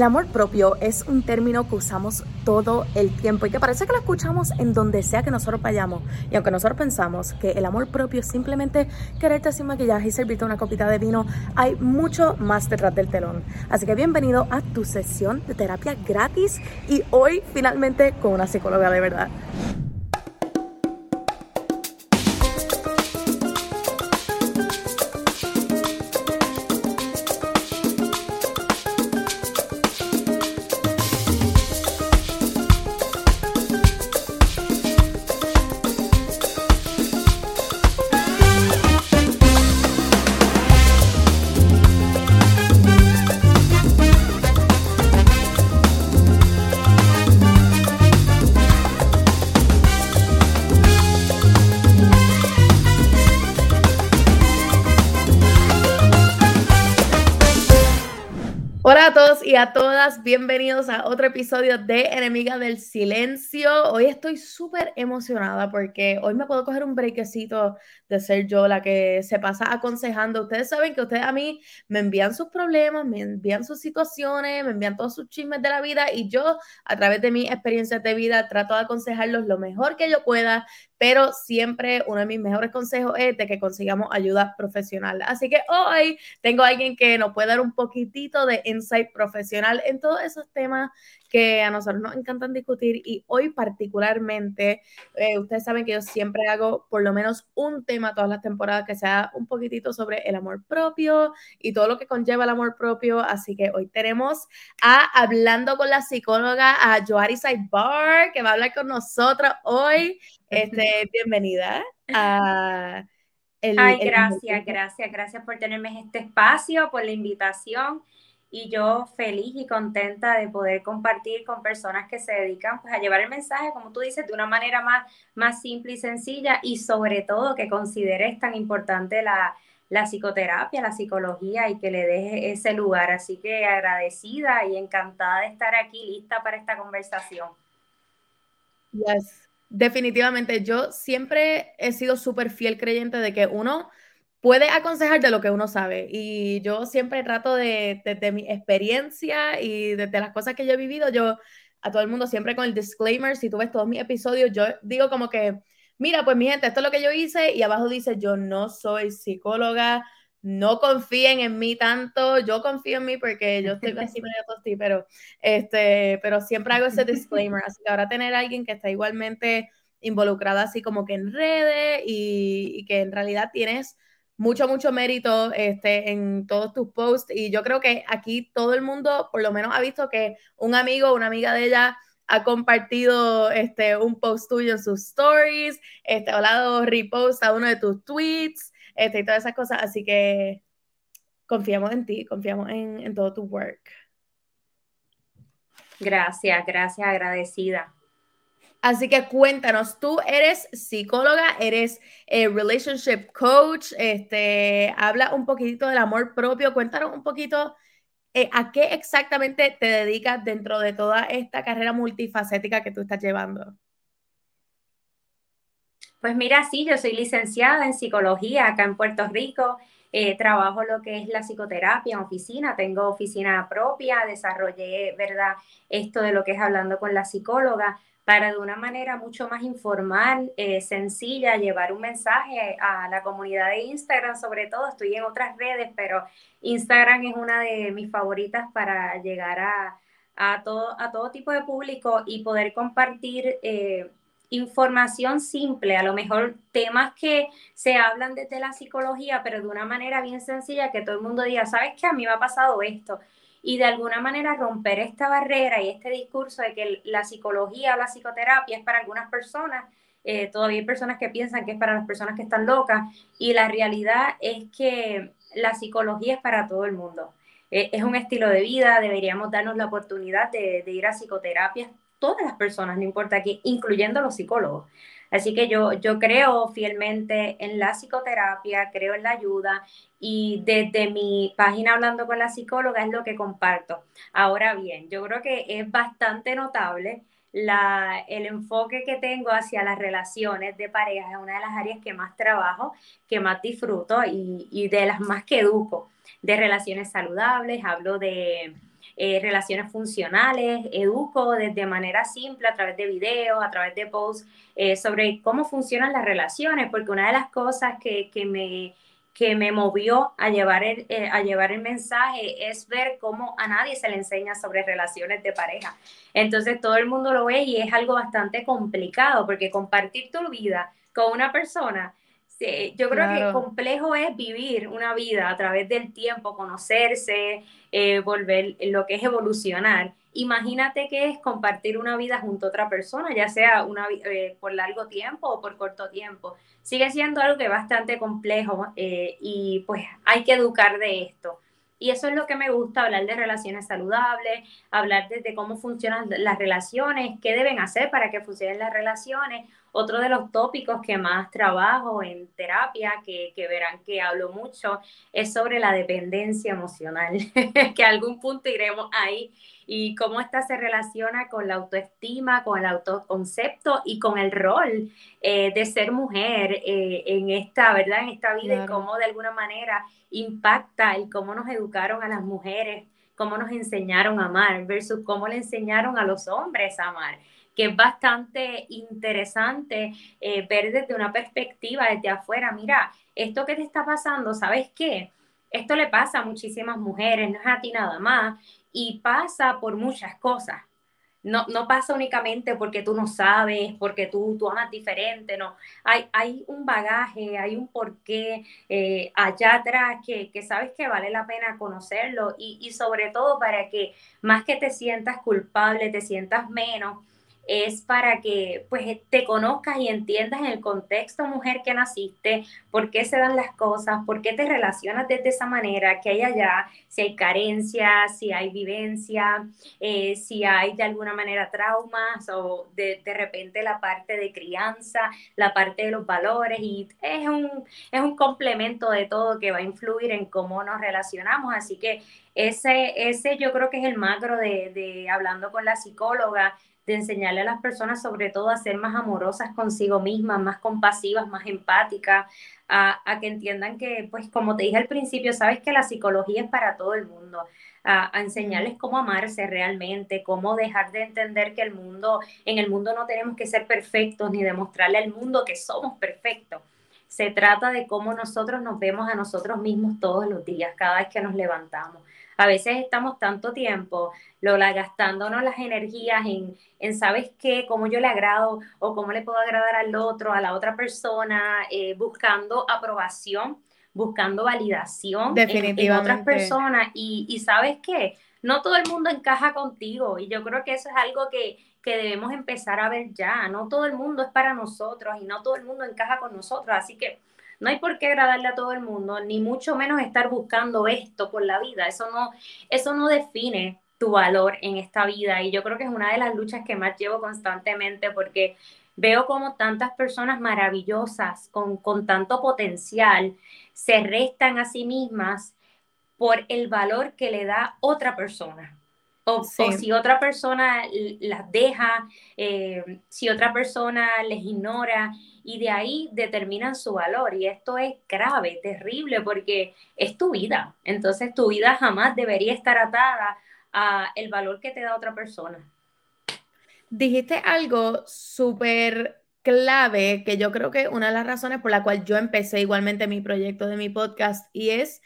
El amor propio es un término que usamos todo el tiempo y que parece que lo escuchamos en donde sea que nosotros vayamos. Y aunque nosotros pensamos que el amor propio es simplemente quererte sin maquillaje y servirte una copita de vino, hay mucho más detrás del telón. Así que bienvenido a tu sesión de terapia gratis y hoy finalmente con una psicóloga de verdad. Bienvenidos a otro episodio de Enemiga del Silencio. Hoy estoy súper emocionada porque hoy me puedo coger un brequecito de ser yo la que se pasa aconsejando. Ustedes saben que ustedes a mí me envían sus problemas, me envían sus situaciones, me envían todos sus chismes de la vida y yo a través de mis experiencias de vida trato de aconsejarlos lo mejor que yo pueda, pero siempre uno de mis mejores consejos es de que consigamos ayuda profesional. Así que hoy tengo a alguien que nos puede dar un poquitito de insight profesional en todos esos temas que a nosotros nos encantan discutir y hoy particularmente, eh, ustedes saben que yo siempre hago por lo menos un tema todas las temporadas que sea un poquitito sobre el amor propio y todo lo que conlleva el amor propio, así que hoy tenemos a Hablando con la psicóloga, a Joari Saibar, que va a hablar con nosotros hoy. Este, bienvenida a... Ay, gracias, gracias, gracias por tenerme en este espacio, por la invitación y yo feliz y contenta de poder compartir con personas que se dedican pues, a llevar el mensaje, como tú dices, de una manera más, más simple y sencilla y sobre todo que consideres tan importante la, la psicoterapia, la psicología y que le deje ese lugar. Así que agradecida y encantada de estar aquí, lista para esta conversación. Yes, definitivamente. Yo siempre he sido súper fiel creyente de que uno puede aconsejar de lo que uno sabe. Y yo siempre trato de, desde mi experiencia y desde las cosas que yo he vivido, yo a todo el mundo siempre con el disclaimer, si tú ves todos mis episodios, yo digo como que, mira, pues mi gente, esto es lo que yo hice y abajo dice, yo no soy psicóloga, no confíen en mí tanto, yo confío en mí porque yo estoy así medio tosti, pero, este, pero siempre hago ese disclaimer, así que ahora tener a alguien que está igualmente involucrada así como que en redes y, y que en realidad tienes mucho, mucho mérito este, en todos tus posts y yo creo que aquí todo el mundo por lo menos ha visto que un amigo o una amiga de ella ha compartido este, un post tuyo en sus stories, este, ha dado repost a uno de tus tweets este, y todas esas cosas, así que confiamos en ti, confiamos en, en todo tu work. Gracias, gracias, agradecida. Así que cuéntanos, tú eres psicóloga, eres eh, relationship coach, este, habla un poquitito del amor propio, cuéntanos un poquito eh, a qué exactamente te dedicas dentro de toda esta carrera multifacética que tú estás llevando. Pues mira, sí, yo soy licenciada en psicología acá en Puerto Rico. Eh, trabajo lo que es la psicoterapia en oficina, tengo oficina propia, desarrollé, ¿verdad? Esto de lo que es hablando con la psicóloga para de una manera mucho más informal, eh, sencilla, llevar un mensaje a la comunidad de Instagram, sobre todo, estoy en otras redes, pero Instagram es una de mis favoritas para llegar a, todo, a todo tipo de público y poder compartir eh, información simple, a lo mejor temas que se hablan desde la psicología, pero de una manera bien sencilla, que todo el mundo diga, ¿sabes qué? A mí me ha pasado esto y de alguna manera romper esta barrera y este discurso de que la psicología o la psicoterapia es para algunas personas. Eh, todavía hay personas que piensan que es para las personas que están locas y la realidad es que la psicología es para todo el mundo. Eh, es un estilo de vida, deberíamos darnos la oportunidad de, de ir a psicoterapia, todas las personas, no importa qué, incluyendo los psicólogos. Así que yo, yo creo fielmente en la psicoterapia, creo en la ayuda y desde mi página hablando con la psicóloga es lo que comparto. Ahora bien, yo creo que es bastante notable la, el enfoque que tengo hacia las relaciones de pareja es una de las áreas que más trabajo, que más disfruto y, y de las más que educo, de relaciones saludables, hablo de eh, relaciones funcionales, educo desde manera simple a través de videos, a través de posts eh, sobre cómo funcionan las relaciones, porque una de las cosas que, que me que me movió a llevar, el, eh, a llevar el mensaje es ver cómo a nadie se le enseña sobre relaciones de pareja. Entonces todo el mundo lo ve y es algo bastante complicado porque compartir tu vida con una persona, yo creo que complejo es vivir una vida a través del tiempo, conocerse, eh, volver lo que es evolucionar. Imagínate que es compartir una vida junto a otra persona, ya sea una, eh, por largo tiempo o por corto tiempo. Sigue siendo algo que es bastante complejo eh, y pues hay que educar de esto. Y eso es lo que me gusta, hablar de relaciones saludables, hablar de, cómo funcionan las relaciones, qué deben hacer para que funcionen las relaciones. Otro de los tópicos que más trabajo en terapia, que, que verán que hablo mucho, es sobre la dependencia emocional, que a algún punto iremos ahí y cómo esta se relaciona con la autoestima, con el autoconcepto y con el rol eh, de ser mujer eh, en esta, ¿verdad? En esta vida y cómo de alguna manera impacta el cómo nos educaron a las mujeres, cómo nos enseñaron a amar versus cómo le enseñaron a los hombres a amar que es bastante interesante eh, ver desde una perspectiva desde afuera, mira, esto que te está pasando, ¿sabes qué? Esto le pasa a muchísimas mujeres, no es a ti nada más, y pasa por muchas cosas. No, no pasa únicamente porque tú no sabes, porque tú, tú amas diferente, no. Hay, hay un bagaje, hay un porqué eh, allá atrás que, que, sabes que vale la pena conocerlo y, y sobre todo para que más que te sientas culpable, te sientas menos, es para que pues te conozcas y entiendas en el contexto mujer que naciste, por qué se dan las cosas, por qué te relacionas de esa manera, que hay allá, si hay carencia, si hay vivencia, eh, si hay de alguna manera traumas o de, de, repente la parte de crianza, la parte de los valores y es un, es un complemento de todo que va a influir en cómo nos relacionamos. Así que ese, ese yo creo que es el macro de, de hablando con la psicóloga de enseñarle a las personas sobre todo a ser más amorosas consigo mismas, más compasivas, más empáticas, a, que entiendan que, pues como te dije al principio, sabes que la psicología es para todo el mundo, a, a, enseñarles cómo amarse realmente, cómo dejar de entender que el mundo, en el mundo no tenemos que ser perfectos ni demostrarle al mundo que somos perfectos. Se trata de cómo nosotros nos vemos a nosotros mismos todos los días, cada vez que nos levantamos. A veces estamos tanto tiempo Lola, gastándonos las energías en, en, ¿sabes qué? Cómo yo le agrado o cómo le puedo agradar al otro, a la otra persona, eh, buscando aprobación, buscando validación en, otras personas. Y, y, ¿sabes qué? No todo el mundo encaja contigo y yo creo que eso es algo que, que debemos empezar a ver ya. No todo el mundo es para nosotros y no todo el mundo encaja con nosotros. Así que no hay por qué agradarle a todo el mundo, ni mucho menos estar buscando esto por la vida. Eso no, eso no define tu valor en esta vida. Y yo creo que es una de las luchas que más llevo constantemente porque veo como tantas personas maravillosas, con, con tanto potencial, se restan a sí mismas por el valor que le da otra persona. O, si otra persona las deja, eh, si otra persona les ignora y de ahí determinan su valor. Y esto es grave, terrible, porque es tu vida. Entonces tu vida jamás debería estar atada a el valor que te da otra persona. Dijiste algo súper clave que yo creo que una de las razones por la cual yo empecé igualmente mi proyecto de mi podcast y es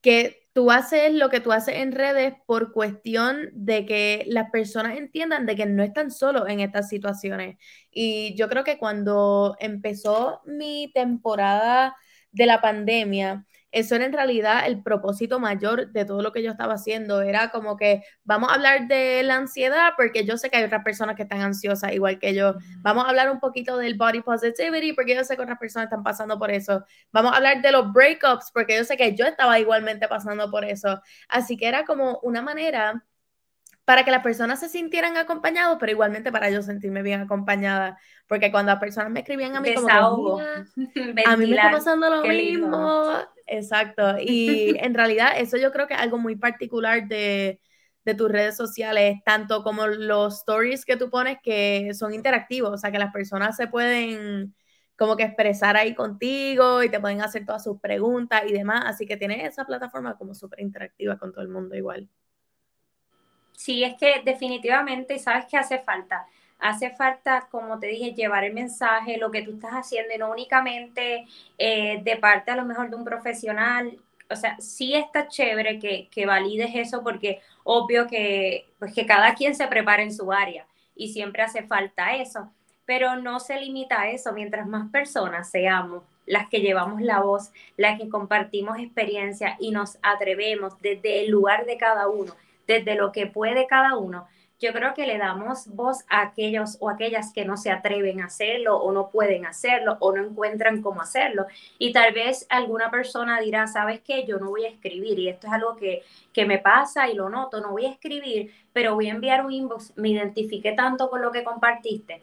que tú haces lo que tú haces en redes por cuestión de que las personas entiendan de que no están solos en estas situaciones. Y yo creo que cuando empezó mi temporada de la pandemia, eso era en realidad el propósito mayor de todo lo que yo estaba haciendo. Era como que vamos a hablar de la ansiedad porque yo sé que hay otras personas que están ansiosas igual que yo. Vamos a hablar un poquito del body positivity porque yo sé que otras personas están pasando por eso. Vamos a hablar de los breakups porque yo sé que yo estaba igualmente pasando por eso. Así que era como una manera para que las personas se sintieran acompañados, pero igualmente para yo sentirme bien acompañada, porque cuando las personas me escribían a mí como a mí me está pasando lo mismo, exacto, y en realidad eso yo creo que es algo muy particular de, de tus redes sociales, tanto como los stories que tú pones que son interactivos, o sea, que las personas se pueden como que expresar ahí contigo y te pueden hacer todas sus preguntas y demás, así que tienes esa plataforma como súper interactiva con todo el mundo igual. Sí, es que definitivamente, ¿sabes qué hace falta? Hace falta, como te dije, llevar el mensaje, lo que tú estás haciendo, y no únicamente eh, de parte a lo mejor de un profesional. O sea, sí está chévere que, que valides eso porque obvio que, pues que cada quien se prepara en su área y siempre hace falta eso, pero no se limita a eso. Mientras más personas seamos las que llevamos la voz, las que compartimos experiencia y nos atrevemos desde el lugar de cada uno, desde lo que puede cada uno, yo creo que le damos voz a aquellos o aquellas que no se atreven a hacerlo o no pueden hacerlo o no encuentran cómo hacerlo. Y tal vez alguna persona dirá, ¿sabes qué? Yo no voy a escribir y esto es algo que, que me pasa y lo noto, no voy a escribir, pero voy a enviar un inbox, me identifique tanto con lo que compartiste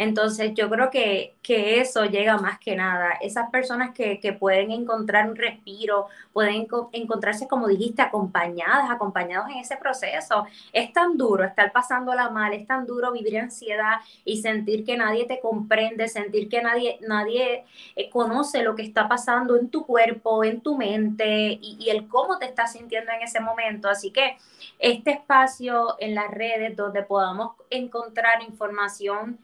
entonces yo creo que, eso llega más que nada. Esas personas que, pueden encontrar un respiro, pueden encontrarse, como dijiste, acompañadas, acompañados en ese proceso. Es tan duro estar pasándola mal, es tan duro vivir ansiedad y sentir que nadie te comprende, sentir que nadie, nadie eh, conoce lo que está pasando en tu cuerpo, en tu mente y, y el cómo te estás sintiendo en ese momento. Así que este espacio en las redes donde podamos encontrar información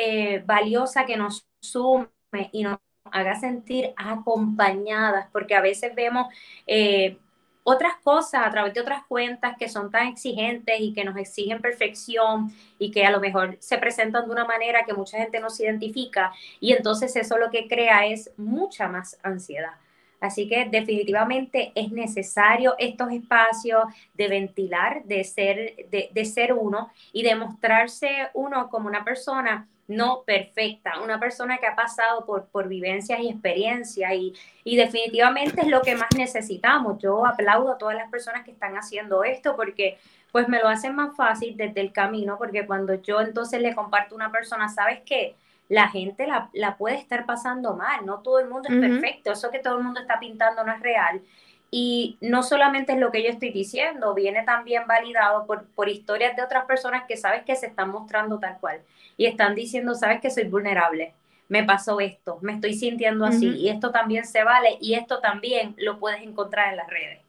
eh, valiosa que nos sume y nos haga sentir acompañadas, porque a veces vemos eh, otras cosas a través de otras cuentas que son tan exigentes y que nos exigen perfección y que a lo mejor se presentan de una manera que mucha gente no se identifica y entonces eso lo que crea es mucha más ansiedad. Así que definitivamente es necesario estos espacios de ventilar, de ser, de, de ser uno y de mostrarse uno como una persona no perfecta, una persona que ha pasado por, por vivencias y experiencias y, y, definitivamente es lo que más necesitamos. Yo aplaudo a todas las personas que están haciendo esto porque pues me lo hacen más fácil desde el camino porque cuando yo entonces le comparto a una persona, ¿sabes qué? La gente la, la puede estar pasando mal, no todo el mundo es perfecto, eso que todo el mundo está pintando no es real. Y no solamente es lo que yo estoy diciendo, viene también validado por, por historias de otras personas que sabes que se están mostrando tal cual y están diciendo, sabes que soy vulnerable, me pasó esto, me estoy sintiendo así y esto también se vale y esto también lo puedes encontrar en las redes.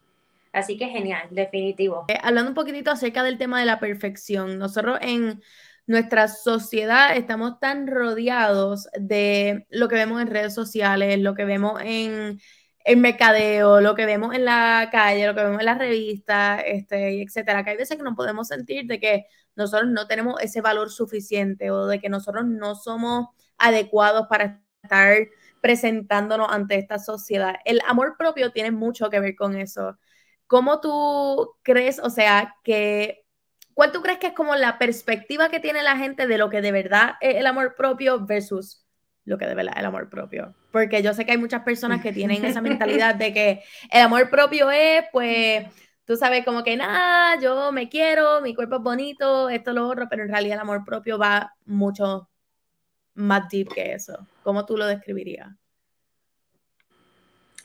Así que genial, definitivo. Eh, hablando un poquitito acerca del tema de la perfección, nosotros en nuestra sociedad estamos tan rodeados de lo que vemos en redes sociales, lo que vemos en el mercadeo, lo que vemos en la calle, lo que vemos en las revistas, este, etcétera, que hay veces que nos podemos sentir de que nosotros no tenemos ese valor suficiente o de que nosotros no somos adecuados para estar presentándonos ante esta sociedad. El amor propio tiene mucho que ver con eso. ¿Cómo tú crees, o sea, que, cuál tú crees que es como la perspectiva que tiene la gente de lo que de verdad es el amor propio versus lo que de verdad es el amor propio? Porque yo sé que hay muchas personas que tienen esa mentalidad de que el amor propio es, pues, tú sabes, como que nada, yo me quiero, mi cuerpo es bonito, esto, lo otro, pero en realidad el amor propio va mucho más deep que eso. ¿Cómo tú lo describirías?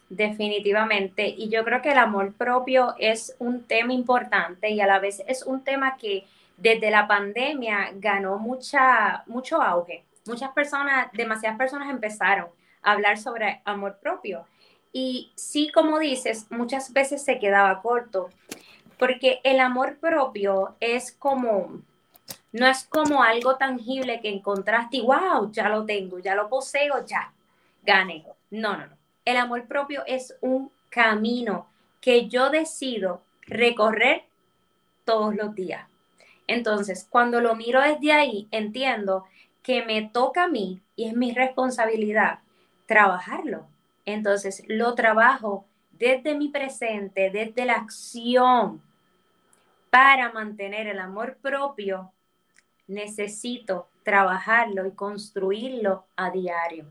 Definitivamente. Y yo creo que el amor propio es un tema importante y a la vez es un tema que desde la pandemia ganó mucha, mucho auge. Muchas personas, demasiadas personas empezaron a hablar sobre amor propio. Y sí, como dices, muchas veces se quedaba corto, porque el amor propio es como, no es como algo tangible que encontraste y wow, ya lo tengo, ya lo poseo, ya, gané. No, no, no. El amor propio es un camino que yo decido recorrer todos los días. Entonces, cuando lo miro desde ahí, entiendo que me toca a mí y es mi responsabilidad trabajarlo entonces lo trabajo desde mi presente, desde la acción. Para mantener el amor propio, necesito trabajarlo y construirlo a diario.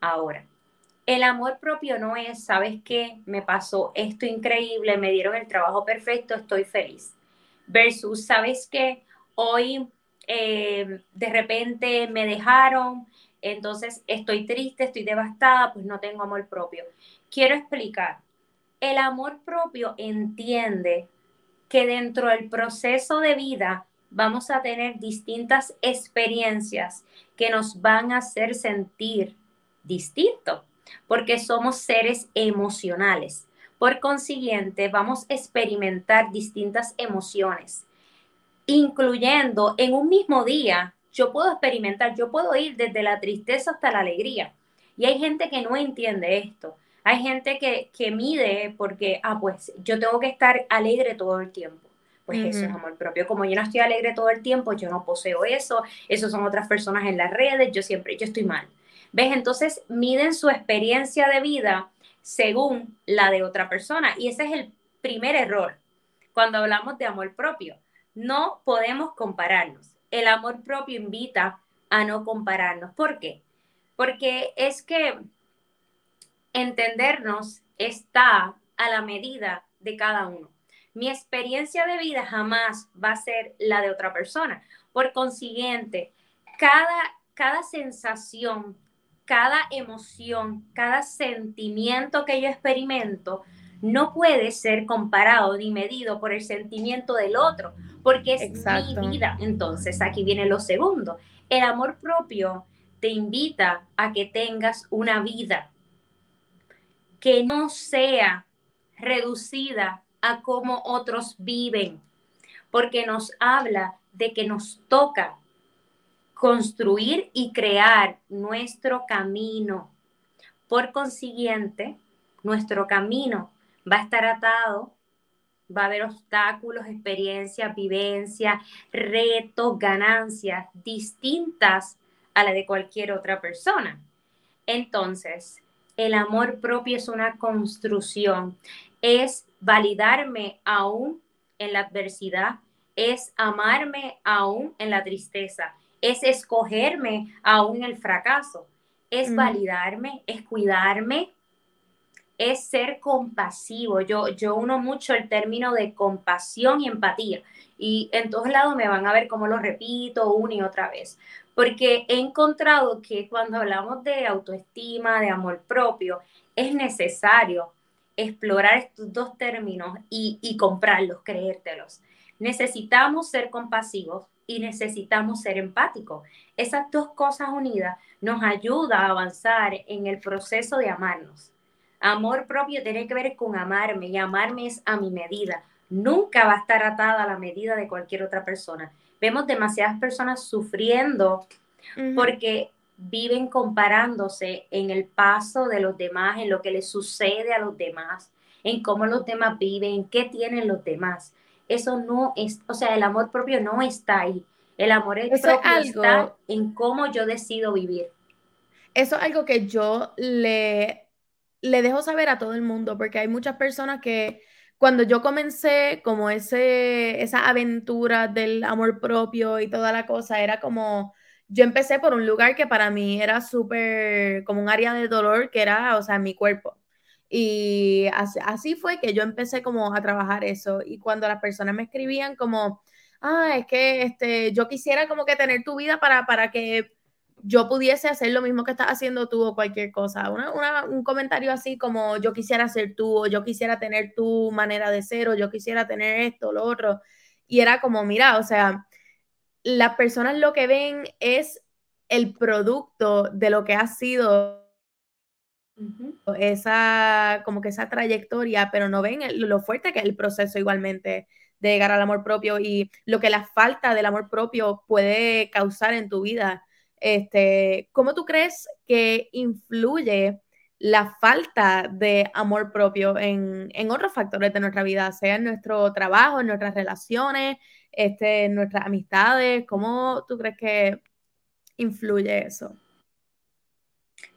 Ahora, el amor propio no es, ¿sabes qué? Me pasó esto increíble, me dieron el trabajo perfecto, estoy feliz. Versus, ¿sabes qué? Hoy eh, de repente me dejaron, entonces estoy triste, estoy devastada, pues no tengo amor propio. Quiero explicar, el amor propio entiende que dentro del proceso de vida vamos a tener distintas experiencias que nos van a hacer sentir distinto, porque somos seres emocionales. Por consiguiente, vamos a experimentar distintas emociones. incluyendo en un mismo día, yo puedo experimentar, yo puedo ir desde la tristeza hasta la alegría. Y hay gente que no entiende esto. Hay gente que, que mide porque, ah, pues yo tengo que estar alegre todo el tiempo. Pues eso es amor propio. Como yo no estoy alegre todo el tiempo, yo no poseo eso, eso son otras personas en las redes, yo siempre, yo estoy mal. ¿Ves? Entonces miden su experiencia de vida según la de otra persona. Y ese es el primer error cuando hablamos de amor propio. No podemos compararnos. El amor propio invita a no compararnos. ¿Por qué? Porque es que entendernos está a la medida de cada uno. Mi experiencia de vida jamás va a ser la de otra persona. Por consiguiente, cada, cada sensación, cada emoción, cada sentimiento que yo experimento no puede ser comparado ni medido por el sentimiento del otro, porque es mi vida. Entonces, aquí viene lo segundo. El amor propio te invita a que tengas una vida que no sea reducida a cómo otros viven, porque nos habla de que nos toca construir y crear nuestro camino. Por consiguiente, nuestro camino va a estar atado, va a haber obstáculos, experiencias, vivencias, retos, ganancias distintas a la de cualquier otra persona. Entonces, el amor propio es una construcción, es validarme aún en la adversidad, es amarme aún en la tristeza, es escogerme aún en el fracaso, es validarme, es cuidarme, es ser compasivo. Yo, yo uno mucho el término de compasión y empatía. Y en todos lados me van a ver cómo lo repito una y otra vez porque he encontrado que cuando hablamos de autoestima, de amor propio, es necesario explorar estos dos términos y, comprarlos, creértelos. Necesitamos ser compasivos y necesitamos ser empáticos. Esas dos cosas unidas nos ayudan a avanzar en el proceso de amarnos. Amor propio tiene que ver con amarme y amarme es a mi medida. Nunca va a estar atada a la medida de cualquier otra persona vemos demasiadas personas sufriendo porque viven comparándose en el paso de los demás, en lo que les sucede a los demás, en cómo los demás viven, qué tienen los demás. Eso no es, o sea, el amor propio no está ahí. El amor propio está en cómo yo decido vivir. Eso es algo que yo le, le dejo saber a todo el mundo, porque hay muchas personas que cuando yo comencé como ese, esa aventura del amor propio y toda la cosa, era como, yo empecé por un lugar que para mí era súper, como un área de dolor, que era, o sea, mi cuerpo. Y así, fue que yo empecé como a trabajar eso. Y cuando las personas me escribían como, ah, es que este, yo quisiera como que tener tu vida para, para que yo pudiese hacer lo mismo que estás haciendo tú o cualquier cosa. un comentario así como yo quisiera ser tú o yo quisiera tener tu manera de ser o yo quisiera tener esto, lo otro. Y era como, mira, o sea, las personas lo que ven es el producto de lo que ha sido esa, como que esa trayectoria, pero no ven lo fuerte que es el proceso igualmente de llegar al amor propio y lo que la falta del amor propio puede causar en tu vida este, ¿Cómo tú crees que influye la falta de amor propio en, otros factores de nuestra vida, sea en nuestro trabajo, en nuestras relaciones, este, en nuestras amistades? ¿Cómo tú crees que influye eso?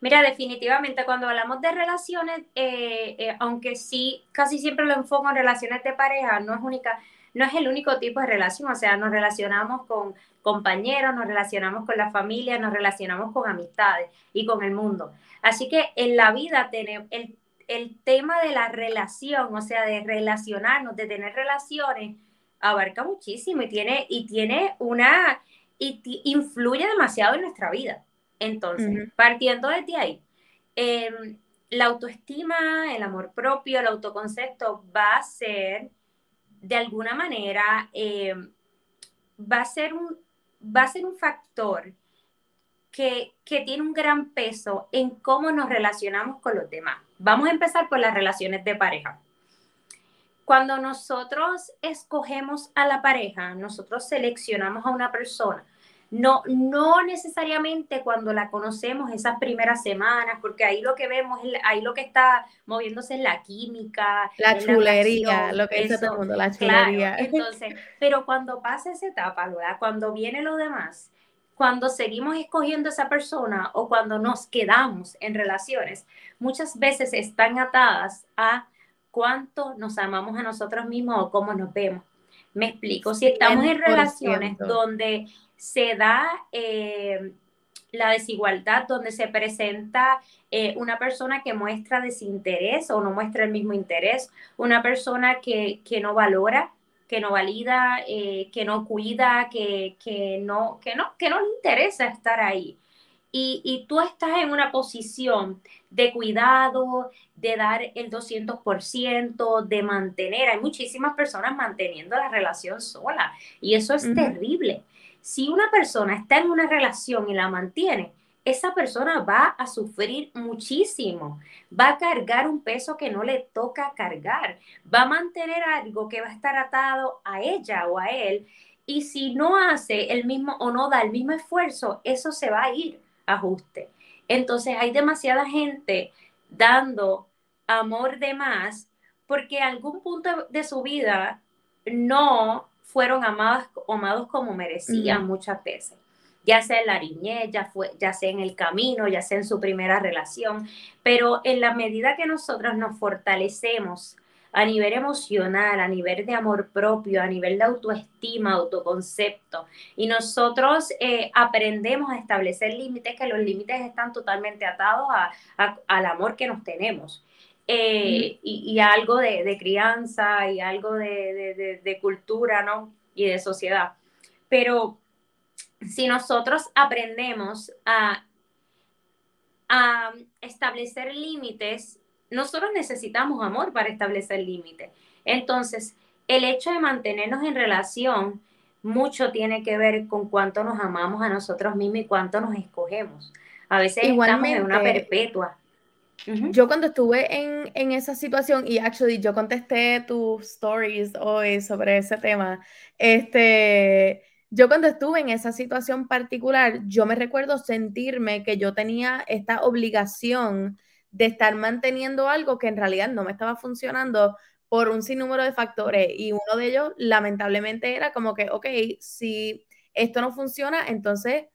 Mira, definitivamente cuando hablamos de relaciones, eh, eh, aunque sí, casi siempre lo enfoco en relaciones de pareja, no es única, no es el único tipo de relación, o sea, nos relacionamos con compañeros, nos relacionamos con la familia, nos relacionamos con amistades y con el mundo. Así que en la vida tenemos el, el tema de la relación, o sea, de relacionarnos, de tener relaciones, abarca muchísimo y tiene, y tiene una, y influye demasiado en nuestra vida. Entonces, partiendo desde ahí, em, la autoestima, el amor propio, el autoconcepto va a ser de alguna manera eh, va, a ser un, va a ser un factor que, tiene un gran peso en cómo nos relacionamos con los demás. Vamos a empezar por las relaciones de pareja. Cuando nosotros escogemos a la pareja, nosotros seleccionamos a una persona. No, no necesariamente cuando la conocemos esas primeras semanas, porque ahí lo que vemos, ahí lo que está moviéndose es la química. La chulería, lo que dice todo el mundo, la chulería. entonces, pero cuando pasa esa etapa, ¿verdad? Cuando viene lo demás, cuando seguimos escogiendo a esa persona o cuando nos quedamos en relaciones, muchas veces están atadas a cuánto nos amamos a nosotros mismos o cómo nos vemos. Me explico, si estamos en relaciones donde se da eh, la desigualdad, donde se presenta eh, una persona que muestra desinterés o no muestra el mismo interés, una persona que, que no valora, que no valida, eh, que no cuida, que, que, no, que, no, que no le interesa estar ahí. Y, y, tú estás en una posición de cuidado, de dar el 200%, de mantener. Hay muchísimas personas manteniendo la relación sola y eso es terrible. Si una persona está en una relación y la mantiene, esa persona va a sufrir muchísimo, va a cargar un peso que no le toca cargar, va a mantener algo que va a estar atado a ella o a él, y si no hace el mismo o no da el mismo esfuerzo, eso se va a ir ajuste. Entonces hay demasiada gente dando amor de más porque algún punto de su vida no fueron amados, amados como merecían muchas veces. Ya sea en la niñez, ya, fue, ya sea en el camino, ya sea en su primera relación, pero en la medida que nosotros nos fortalecemos a nivel emocional, a nivel de amor propio, a nivel de autoestima, autoconcepto, y nosotros eh, aprendemos a establecer límites, que los límites están totalmente atados al amor que nos tenemos. Eh, y, algo de, crianza y algo de, de cultura, ¿no? Y de sociedad. Pero si nosotros aprendemos a, establecer límites, nosotros necesitamos amor para establecer límites. Entonces, el hecho de mantenernos en relación mucho tiene que ver con cuánto nos amamos a nosotros mismos y cuánto nos escogemos. A veces estamos en una perpetua. Yo cuando estuve en, en, esa situación, y actually yo contesté tus stories hoy sobre ese tema, este, yo cuando estuve en esa situación particular, yo me recuerdo sentirme que yo tenía esta obligación de estar manteniendo algo que en realidad no me estaba funcionando por un sinnúmero de factores y uno de ellos lamentablemente era como que, ok, si esto no funciona, entonces,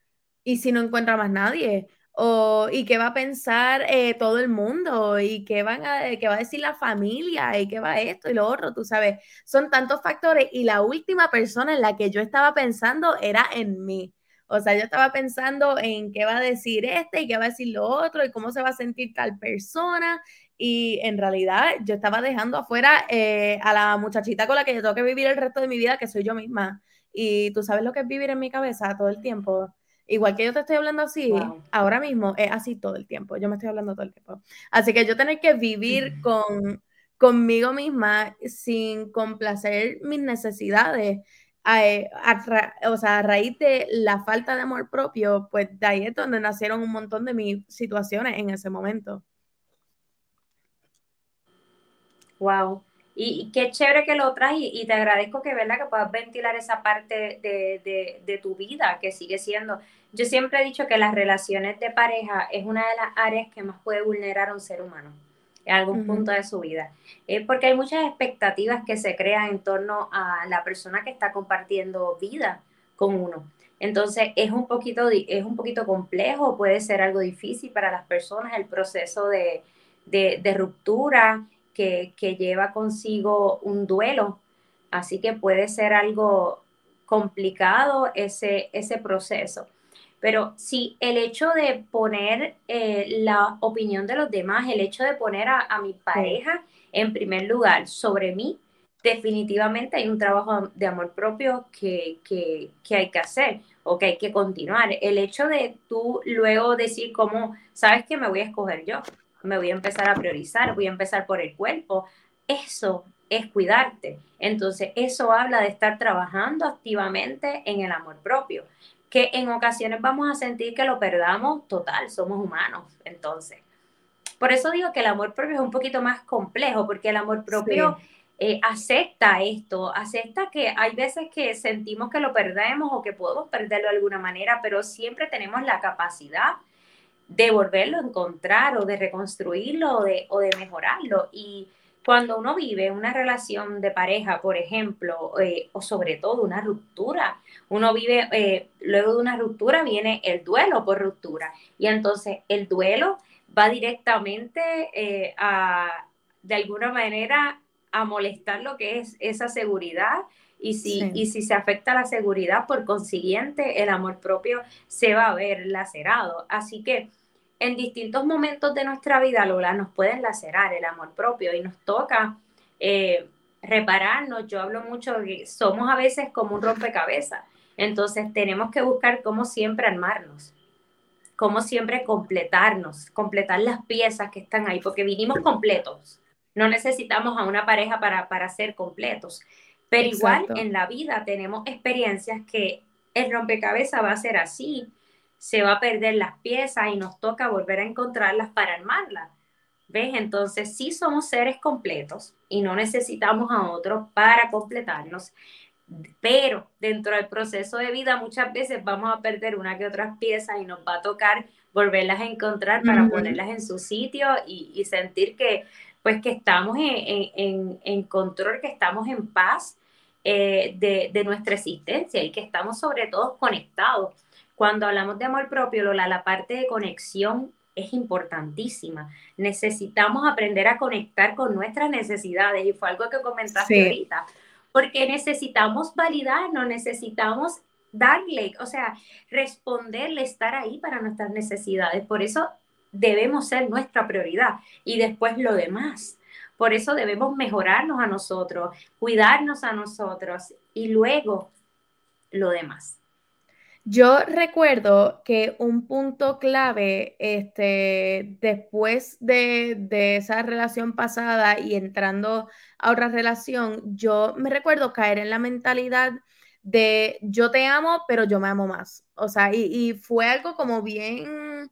¿y si no encuentra más nadie? O, y qué va a pensar eh, todo el mundo, y qué, van a, qué va a decir la familia, y qué va esto y lo otro, tú sabes, son tantos factores, y la última persona en la que yo estaba pensando era en mí. O sea, yo estaba pensando en qué va a decir este y qué va a decir lo otro y cómo se va a sentir tal persona. Y en realidad yo estaba dejando afuera eh, a la muchachita con la que yo tengo que vivir el resto de mi vida, que soy yo misma. Y tú sabes lo que es vivir en mi cabeza todo el tiempo. Igual que yo te estoy hablando así, ahora mismo es así todo el tiempo. Yo me estoy hablando todo el tiempo. Así que yo tener que vivir con, conmigo misma sin complacer mis necesidades, eh, o sea, a raíz de la falta de amor propio, pues de ahí es donde nacieron un montón de mis situaciones en ese momento. Wow. Y, qué chévere que lo traes y, te agradezco que, ¿verdad? que puedas ventilar esa parte de, de, tu vida que sigue siendo. Yo siempre he dicho que las relaciones de pareja es una de las áreas que más puede vulnerar a un ser humano en algún punto de su vida. Eh, porque hay muchas expectativas que se crean en torno a la persona que está compartiendo vida con uno. Entonces es un poquito, es un poquito complejo, puede ser algo difícil para las personas el proceso de, de, de ruptura que, lleva consigo un duelo. Así que puede ser algo complicado ese, ese proceso. Pero sí, el hecho de poner eh, la opinión de los demás, el hecho de poner a, mi pareja en primer lugar sobre mí, definitivamente hay un trabajo de amor propio que, que, que, hay que hacer o que hay que continuar. El hecho de tú luego decir cómo, sabes que me voy a escoger yo, me voy a empezar a priorizar, voy a empezar por el cuerpo. Eso es cuidarte. Entonces, eso habla de estar trabajando activamente en el amor propio, que en ocasiones vamos a sentir que lo perdamos total, somos humanos. Entonces, por eso digo que el amor propio es un poquito más complejo, porque el amor propio eh, acepta esto, acepta que hay veces que sentimos que lo perdemos o que podemos perderlo de alguna manera, pero siempre tenemos la capacidad de volverlo a encontrar o de reconstruirlo o de, o de mejorarlo. Y cuando uno vive una relación de pareja, por ejemplo, eh, o sobre todo una ruptura, uno vive, eh, luego de una ruptura viene el duelo por ruptura. Y entonces el duelo va directamente a, de alguna manera, a molestar lo que es esa seguridad y si, y si se afecta la seguridad, por consiguiente, el amor propio se va a ver lacerado. Así que en distintos momentos de nuestra vida, Lola, nos pueden lacerar el amor propio y nos toca eh, repararnos. Yo hablo mucho de que somos a veces como un rompecabezas. Entonces tenemos que buscar cómo siempre armarnos, cómo siempre completarnos, completar las piezas que están ahí, porque vinimos completos. No necesitamos a una pareja para, para ser completos. Pero igual en la vida tenemos experiencias que el rompecabezas va a ser así, se va a perder las piezas y nos toca volver a encontrarlas para armarlas. ¿Ves? Entonces sí somos seres completos y no necesitamos a otros para completarnos, pero dentro del proceso de vida muchas veces vamos a perder una que otras piezas y nos va a tocar volverlas a encontrar para ponerlas en su sitio y, y sentir que pues que estamos en, control, que estamos en paz eh, de, nuestra existencia y que estamos sobre todo conectados. Cuando hablamos de amor propio, Lola, la parte de conexión es importantísima. Necesitamos aprender a conectar con nuestras necesidades y fue algo que comentaste ahorita, porque necesitamos validarnos, necesitamos darle, o sea, responderle, estar ahí para nuestras necesidades. Por eso debemos ser nuestra prioridad y después lo demás. Por eso debemos mejorarnos a nosotros, cuidarnos a nosotros y luego lo demás. Yo recuerdo que un punto clave este, después de, de, esa relación pasada y entrando a otra relación, yo me recuerdo caer en la mentalidad de yo te amo, pero yo me amo más. O sea, y, y fue algo como bien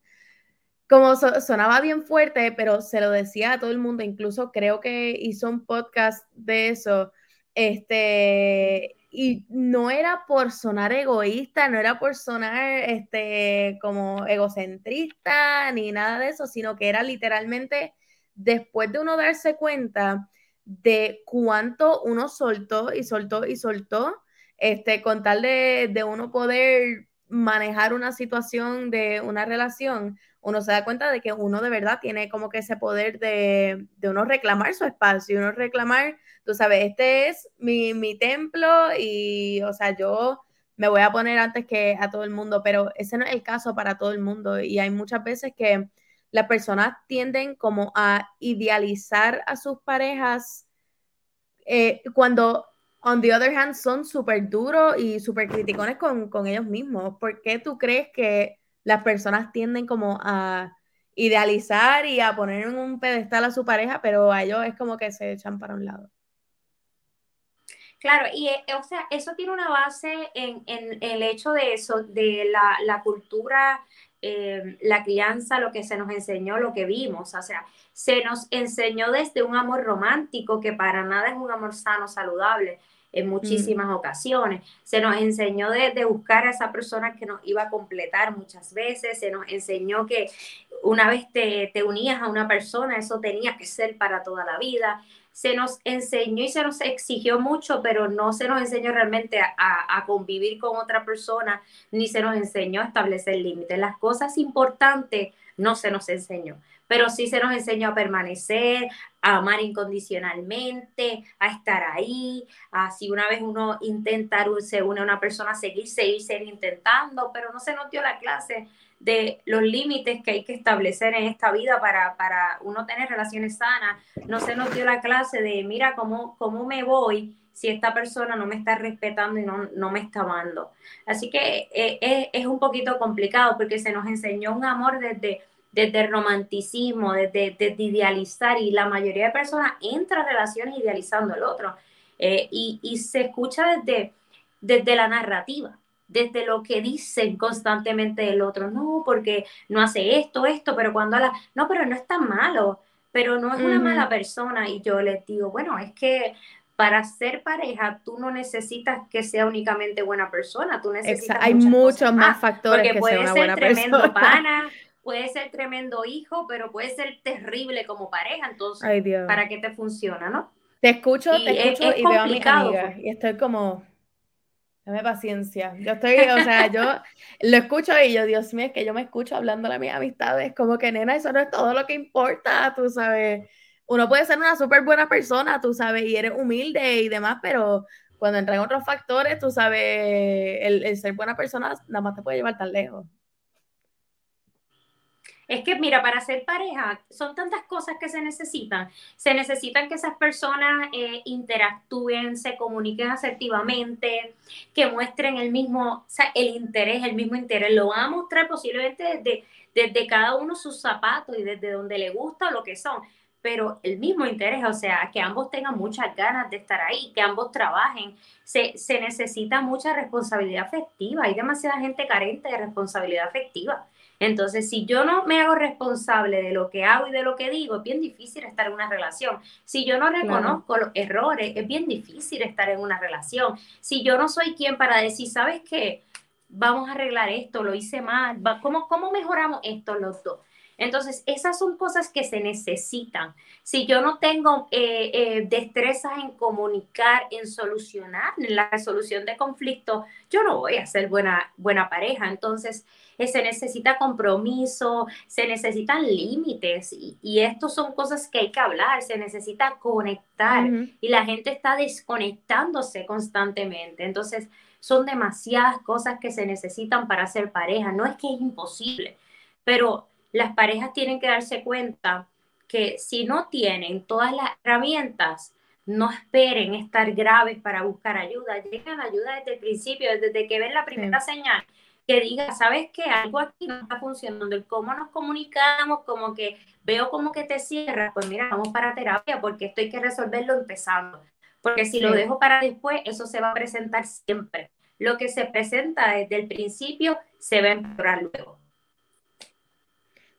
como sonaba bien fuerte, pero se lo decía a todo el mundo, incluso creo que hizo un podcast de eso, este, y no era por sonar egoísta, no era por sonar este, como egocentrista ni nada de eso, sino que era literalmente después de uno darse cuenta de cuánto uno soltó y soltó y soltó, este, con tal de, de uno poder manejar una situación de una relación, uno se da cuenta de que uno de verdad tiene como que ese poder de, de uno reclamar su espacio, uno reclamar, tú sabes, este es mi, mi templo y, o sea, yo me voy a poner antes que a todo el mundo, pero ese no es el caso para todo el mundo y hay muchas veces que las personas tienden como a idealizar a sus parejas eh, cuando on the other hand, son súper duros y súper criticones con, con, ellos mismos. ¿Por qué tú crees que las personas tienden como a idealizar y a poner en un pedestal a su pareja, pero a ellos es como que se echan para un lado? Claro, y eh, o sea, eso tiene una base en, en, el hecho de eso, de la, la cultura, eh, la crianza, lo que se nos enseñó, lo que vimos. O sea, se nos enseñó desde un amor romántico que para nada es un amor sano, saludable en mm. muchísimas ocasiones. Se nos enseñó de, buscar a esa persona que nos iba a completar muchas veces, se nos enseñó que una vez te, te unías a una persona, eso tenía que ser para toda la vida. Se nos enseñó y se nos exigió mucho, pero no se nos enseñó realmente a, convivir con otra persona, ni se nos enseñó a establecer límites. Las cosas importantes no se nos enseñó pero sí se nos enseñó a permanecer, a amar incondicionalmente, a estar ahí, a si una vez uno intenta, se una persona, seguir, seguir, seguir intentando, pero no se nos dio la clase de los límites que hay que establecer en esta vida para, para uno tener relaciones sanas, no se nos dio la clase de, mira, cómo, cómo me voy si esta persona no me está respetando y no, no me está amando. Así que eh, es, es un poquito complicado porque se nos enseñó un amor desde desde el romanticismo, desde, idealizar, y la mayoría de personas entra en relaciones idealizando al otro, eh, y, se escucha desde, desde la narrativa, desde lo que dicen constantemente del otro, no, porque no hace esto, esto, pero cuando la, no, pero no es tan malo, pero no es una mala persona, y yo les digo, bueno, es que para ser pareja, tú no necesitas que sea únicamente buena persona, tú necesitas Hay muchos más, factores porque puede ser tremendo pana, puede ser tremendo hijo, pero puede ser terrible como pareja, entonces, ¿para qué te funciona, no? Te escucho, te escucho y veo a mi amiga pues. y estoy como, dame paciencia. Yo estoy, o sea, yo lo escucho y yo, Dios mío, es que yo me escucho hablando a mis amistades, como que nena, eso no es todo lo que importa, tú sabes. Uno puede ser una súper buena persona, tú sabes, y eres humilde y demás, pero cuando entran otros factores, tú sabes, el, el ser buena persona nada más te puede llevar tan lejos. Es que, mira, para ser pareja son tantas cosas que se necesitan. Se necesitan que esas personas eh, interactúen, se comuniquen asertivamente, que muestren el mismo, o sea, el interés, el mismo interés. Lo van a mostrar posiblemente desde, desde cada uno sus zapatos y desde donde le gusta lo que son pero el mismo interés, o sea, que ambos tengan muchas ganas de estar ahí, que ambos trabajen, se, se necesita mucha responsabilidad afectiva, hay demasiada gente carente de responsabilidad afectiva. Entonces, si yo no me hago responsable de lo que hago y de lo que digo, es bien difícil estar en una relación. Si yo no reconozco los errores, es bien difícil estar en una relación. Si yo no soy quien para decir, ¿sabes qué? Vamos a arreglar esto, lo hice mal, ¿cómo, cómo mejoramos esto los dos? Entonces, esas son cosas que se necesitan. Si yo no tengo eh, eh, destrezas en comunicar, en solucionar, en la resolución de conflictos, yo no voy a ser buena, buena pareja. Entonces, eh, se necesita compromiso, se necesitan límites y, y estos son cosas que hay que hablar, se necesita conectar y la gente está desconectándose constantemente. Entonces, son demasiadas cosas que se necesitan para ser pareja. No es que es imposible, pero las parejas tienen que darse cuenta que si no tienen todas las herramientas, no esperen estar graves para buscar ayuda, llegan ayuda desde el principio, desde que ven la primera señal, que diga, ¿sabes qué? Algo aquí no está funcionando, el cómo nos comunicamos, como que veo como que te cierras, pues mira, vamos para terapia porque esto hay que resolverlo empezando, porque si lo dejo para después, eso se va a presentar siempre. Lo que se presenta desde el principio se va a empeorar luego.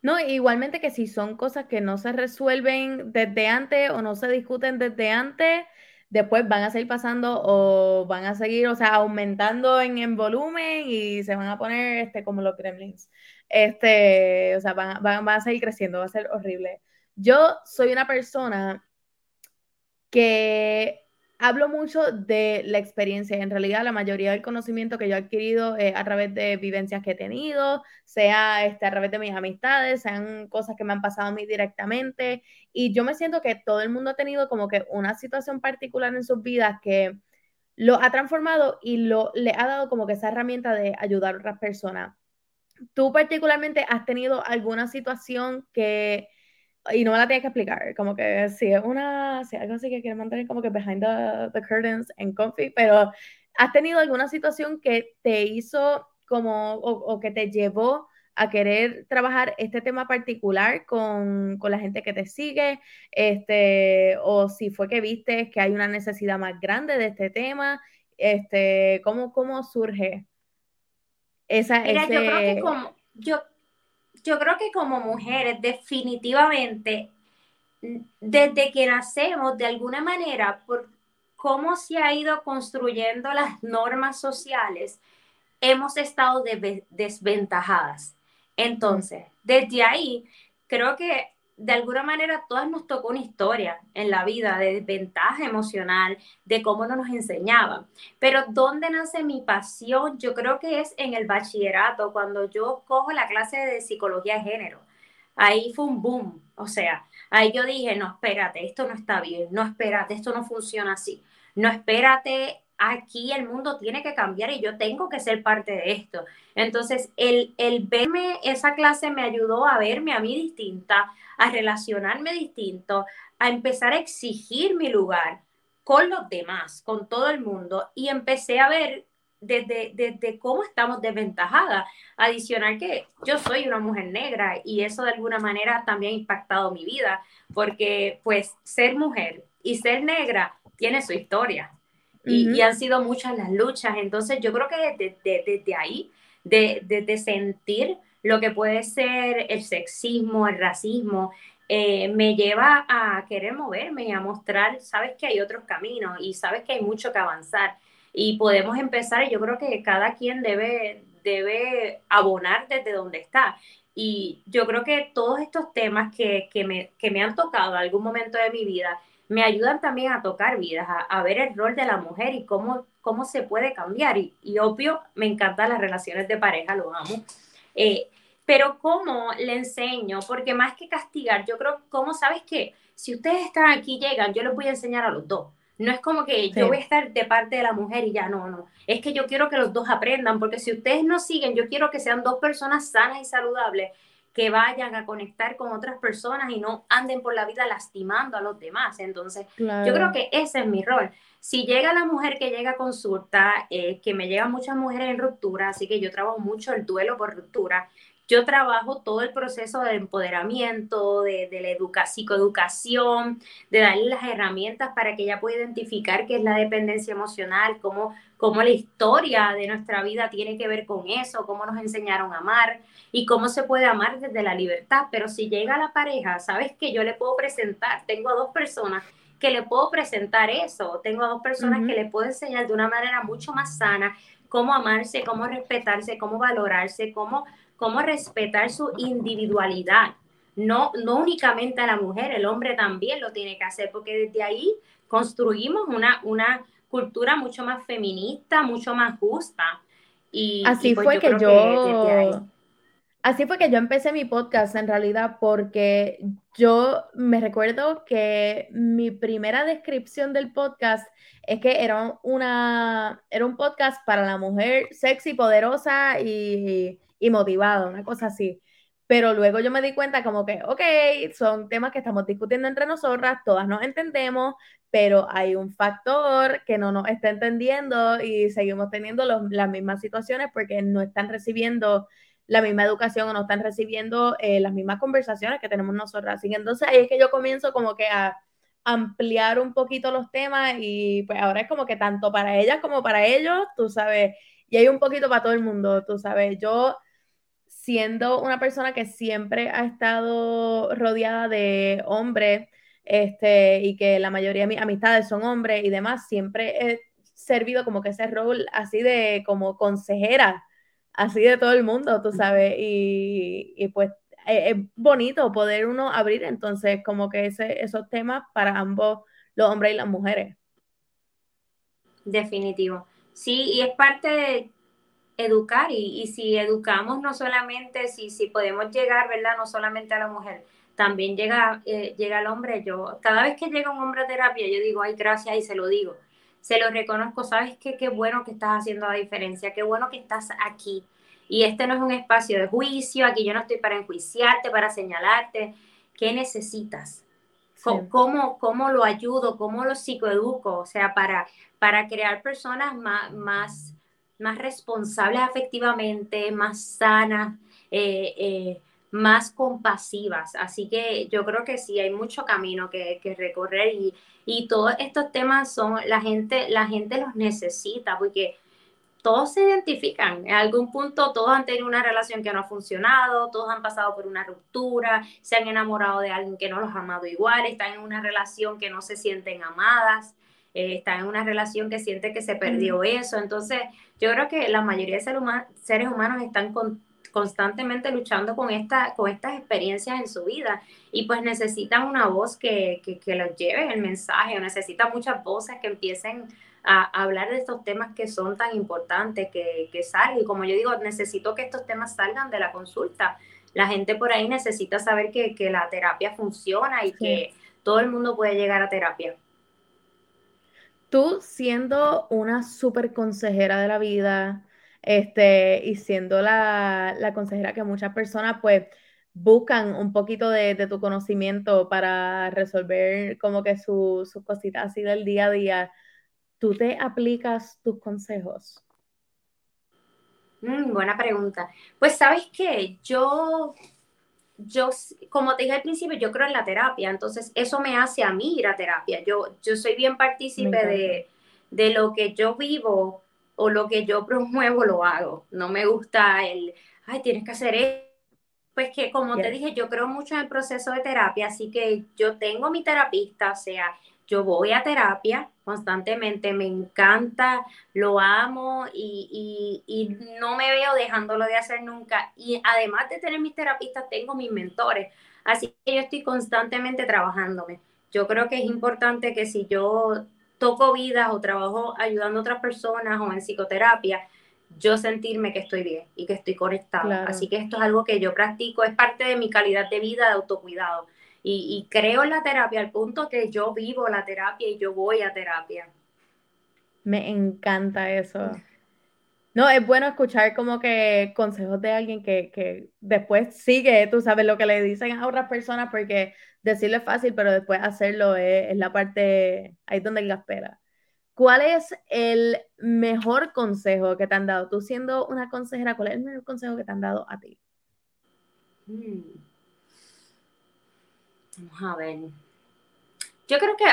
No, igualmente que si son cosas que no se resuelven desde antes o no se discuten desde antes, después van a seguir pasando o van a seguir, o sea, aumentando en, volumen y se van a poner este, como los gremlins. Este, o sea, van, van, van a seguir creciendo, va a ser horrible. Yo soy una persona que hablo mucho de la experiencia. En realidad, la mayoría del conocimiento que yo he adquirido es a través de vivencias que he tenido, sea este, a través de mis amistades, sean cosas que me han pasado a mí directamente. Y yo me siento que todo el mundo ha tenido como que una situación particular en sus vidas que lo ha transformado y lo, le ha dado como que esa herramienta de ayudar a otras personas. ¿Tú particularmente has tenido alguna situación que y no me la tienes que explicar, como que si es una, si algo así que quieres mantener como que behind the, curtains en comfy, pero ¿has tenido alguna situación que te hizo como, o, que te llevó a querer trabajar este tema particular con, con, la gente que te sigue, este, o si fue que viste que hay una necesidad más grande de este tema, este, ¿cómo, cómo surge esa, Mira, yo creo que como, yo, yo creo que como mujeres definitivamente, desde que nacemos, de alguna manera, por cómo se ha ido construyendo las normas sociales, hemos estado desventajadas. Entonces, desde ahí, creo que de alguna manera todas nos tocó una historia en la vida de desventaja emocional, de cómo no nos enseñaban. Pero ¿dónde nace mi pasión? Yo creo que es en el bachillerato, cuando yo cojo la clase de psicología de género. Ahí fue un boom. O sea, ahí yo dije, no, espérate, esto no está bien, no, espérate, esto no funciona así. No, espérate, aquí el mundo tiene que cambiar y yo tengo que ser parte de esto. Entonces, el, el verme, esa clase me ayudó a verme a mí distinta, a relacionarme distinto, a empezar a exigir mi lugar con los demás, con todo el mundo, y empecé a ver desde, desde cómo estamos desventajadas. Adicional que yo soy una mujer negra y eso de alguna manera también ha impactado mi vida, porque pues ser mujer y ser negra tiene su historia y, han sido muchas las luchas. Entonces yo creo que desde, desde, ahí, de, de, sentir lo que puede ser el sexismo, el racismo, eh, me lleva a querer moverme y a mostrar, sabes que hay otros caminos y sabes que hay mucho que avanzar y podemos empezar y yo creo que cada quien debe, debe abonar desde donde está. Y yo creo que todos estos temas que, que, me, que me han tocado en algún momento de mi vida me ayudan también a tocar vidas, a, ver el rol de la mujer y cómo, cómo se puede cambiar. Y, y obvio, me encantan las relaciones de pareja, lo amo. Eh, pero ¿cómo le enseño? Porque más que castigar, yo creo, ¿cómo sabes que si ustedes están aquí, llegan, yo les voy a enseñar a los dos? No es como que yo voy a estar de parte de la mujer y ya no, no. Es que yo quiero que los dos aprendan, porque si ustedes no siguen, yo quiero que sean dos personas sanas y saludables que vayan a conectar con otras personas y no anden por la vida lastimando a los demás. Entonces, yo creo que ese es mi rol. Si llega la mujer que llega a consulta, eh, que me llegan muchas mujeres en ruptura, así que yo trabajo mucho el duelo por ruptura, yo trabajo todo el proceso de empoderamiento, de, la educa psicoeducación, de darle las herramientas para que ella pueda identificar qué es la dependencia emocional, cómo, cómo la historia de nuestra vida tiene que ver con eso, cómo nos enseñaron a amar y cómo se puede amar desde la libertad. Pero si llega la pareja, sabes que yo le puedo presentar, tengo a dos personas que le puedo presentar eso, tengo a dos personas que le puedo enseñar de una manera mucho más sana cómo amarse, cómo respetarse, cómo valorarse, cómo cómo respetar su individualidad. No, no únicamente a la mujer, el hombre también lo tiene que hacer, porque desde ahí construimos una, una cultura mucho más feminista, mucho más justa. Y, así pues fue que yo... así fue que yo empecé mi podcast en realidad porque yo me recuerdo que mi primera descripción del podcast es que era, una, era un podcast para la mujer sexy, poderosa y, y motivado, una cosa así. Pero luego yo me di cuenta como que, ok, son temas que estamos discutiendo entre nosotras, todas nos entendemos, pero hay un factor que no nos está entendiendo y seguimos teniendo las mismas situaciones porque no están recibiendo la misma educación o no están recibiendo eh, las mismas conversaciones que tenemos nosotras. Y entonces ahí es que yo comienzo como que a ampliar un poquito los temas y pues ahora es como que tanto para ellas como para ellos, tú sabes, y hay un poquito para todo el mundo, tú sabes, yo siendo una persona que siempre ha estado rodeada de hombres, este, y que la mayoría de mis amistades son hombres y demás, siempre he servido como que ese rol así de como consejera, así de todo el mundo, tú sabes, y, pues e, es, bonito poder uno abrir entonces como que ese, esos temas para ambos, los hombres y las mujeres. Definitivo. Sí, y es parte de educar y, si educamos no solamente, si, si podemos llegar, ¿verdad? No solamente a la mujer, también llega, eh, llega el hombre. Yo, cada vez que llega un hombre a terapia, yo digo, ay, gracias y se lo digo. Se lo reconozco, ¿sabes qué? Qué bueno que estás haciendo la diferencia, qué bueno que estás aquí. Y este no es un espacio de juicio, aquí yo no estoy para enjuiciarte, para señalarte. ¿Qué necesitas? ¿Cómo, ¿Cómo, lo ayudo? ¿Cómo lo psicoeduco? O sea, para, para crear personas más, más más responsables afectivamente, más sanas, eh, eh, más compasivas. Así que yo creo que sí, hay mucho camino que, recorrer y, y, todos estos temas son, la gente, la gente los necesita porque todos se identifican. En algún punto todos han tenido una relación que no ha funcionado, todos han pasado por una ruptura, se han enamorado de alguien que no los ha amado igual, están en una relación que no se sienten amadas. Eh, están en una relación que siente que se perdió eso. Entonces, yo creo que la mayoría de seres humanos están constantemente luchando con, esta, con estas experiencias en su vida y pues necesitan una voz que, que, los lleve el mensaje o necesitan muchas voces que empiecen a, hablar de estos temas que son tan importantes, que, que salgan. Y como yo digo, necesito que estos temas salgan de la consulta. La gente por ahí necesita saber que, que la terapia funciona y que todo el mundo puede llegar a terapia. Tú siendo una súper consejera de la vida, este, y siendo la, consejera que muchas personas pues buscan un poquito de, tu conocimiento para resolver como que sus cositas así del día a día, ¿tú te aplicas tus consejos? Mm, buena pregunta. Pues sabes que yo yo, como te dije al principio, yo creo en la terapia, entonces eso me hace a mí ir a terapia. Yo, yo soy bien partícipe de, de, lo que yo vivo o lo que yo promuevo, lo hago. No me gusta el, ay, tienes que hacer esto, Pues que como te dije, yo creo mucho en el proceso de terapia, así que yo tengo mi terapista, o sea, yo voy a terapia constantemente, me encanta, lo amo y, y, no me veo dejándolo de hacer nunca. Y además de tener mis terapistas, tengo mis mentores, así que yo estoy constantemente trabajándome. Yo creo que es importante que si yo toco vidas o trabajo ayudando a otras personas o en psicoterapia, yo sentirme que estoy bien y que estoy conectada. Así que esto es algo que yo practico, es parte de mi calidad de vida, de autocuidado. Y, creo en la terapia al punto que yo vivo la terapia y yo voy a terapia. Me encanta eso. No, es bueno escuchar como que consejos de alguien que, después sigue, tú sabes lo que le dicen a otras personas, porque decirlo es fácil, pero después hacerlo es, la parte, ahí donde la espera. ¿Cuál es el mejor consejo que te han dado? Tú siendo una consejera, ¿cuál es el mejor consejo que te han dado a ti? Hmm. Vamos a ver. Yo creo que,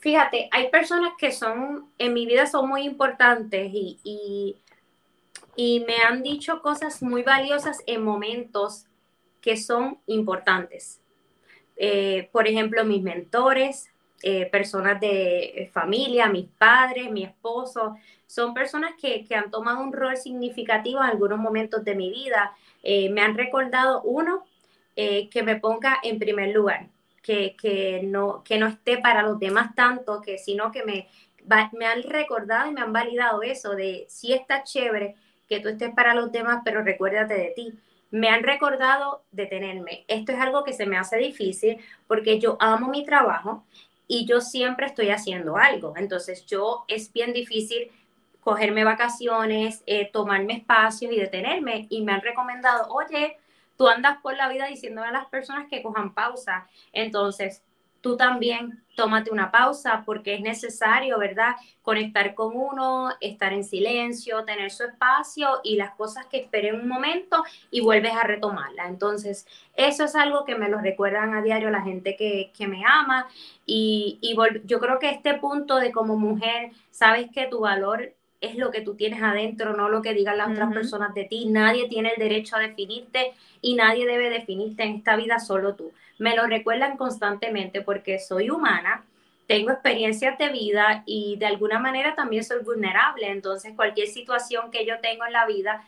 fíjate, hay personas que son, en mi vida son muy importantes y, y, me han dicho cosas muy valiosas en momentos que son importantes. Eh, por ejemplo, mis mentores, eh, personas de familia, mis padres, mi esposo, son personas que, han tomado un rol significativo en algunos momentos de mi vida. Eh, me han recordado, uno, que me ponga en primer lugar que, no, que no esté para los demás tanto, que sino que me, me han recordado y me han validado eso de si está chévere que tú estés para los demás, pero recuérdate de ti. Me han recordado detenerme. Esto es algo que se me hace difícil porque yo amo mi trabajo y yo siempre estoy haciendo algo. Entonces yo es bien difícil cogerme vacaciones, eh, tomarme espacios y detenerme. Y me han recomendado, oye, tú andas por la vida diciendo a las personas que cojan pausa. Entonces, tú también tómate una pausa porque es necesario, ¿verdad? Conectar con uno, estar en silencio, tener su espacio y las cosas que esperen un momento y vuelves a retomarla. Entonces, eso es algo que me lo recuerdan a diario la gente que, me ama y, y yo creo que este punto de como mujer, sabes que tu valor es lo que tú tienes adentro, no lo que digan las otras personas de ti. Nadie tiene el derecho a definirte y nadie debe definirte en esta vida, solo tú. Me lo recuerdan constantemente porque soy humana, tengo experiencias de vida y de alguna manera también soy vulnerable. Entonces, cualquier situación que yo tengo en la vida,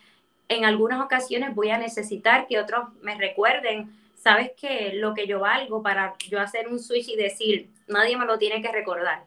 en algunas ocasiones voy a necesitar que otros me recuerden, sabes que lo que yo valgo para yo hacer un switch y decir, nadie me lo tiene que recordar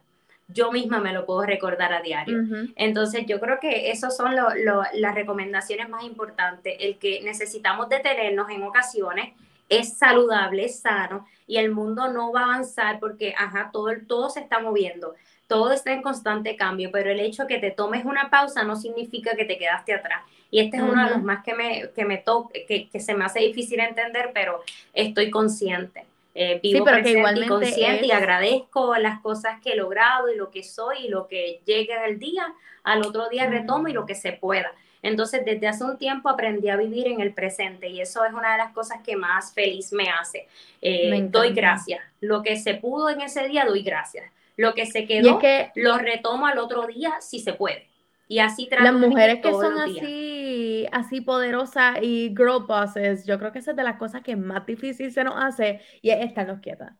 yo misma me lo puedo recordar a diario. Entonces yo creo que esas son las recomendaciones más importantes, el que necesitamos detenernos en ocasiones, es saludable, es sano y el mundo no va a avanzar porque, ajá, todo, todo se está moviendo, todo está en constante cambio, pero el hecho de que te tomes una pausa no significa que te quedaste atrás. Y este es uno de los más que me, que me que, que se me hace difícil entender, pero estoy consciente. Eh, vivo presente y consciente y agradezco las cosas que he logrado y lo que soy y lo que llegue el día, al otro día retomo y lo que se pueda. Entonces, desde hace un tiempo aprendí a vivir en el presente y eso es una de las cosas que más feliz me hace. Eh, doy gracias. Lo que se pudo en ese día, doy gracias. Lo que se quedó, lo retomo al otro día si se puede. Y así Las mujeres que son así, así poderosas y girl bosses, yo creo que esa es de las cosas que más difícil se nos hace y es estarnos quietas.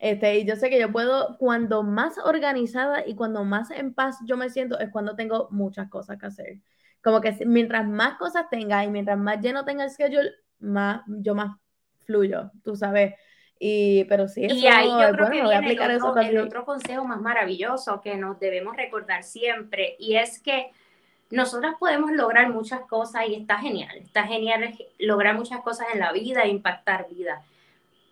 Este, y yo sé que yo puedo, cuando más organizada y cuando más en paz yo me siento, es cuando tengo muchas cosas que hacer. Como que mientras más cosas tenga y mientras más lleno tenga el schedule, más, yo más fluyo, tú sabes. Y, pero sí, eso, y ahí yo creo que viene el otro, el otro consejo más maravilloso que nos debemos recordar siempre, y es que nosotras podemos lograr muchas cosas y está genial, está genial lograr muchas cosas en la vida, impactar vida,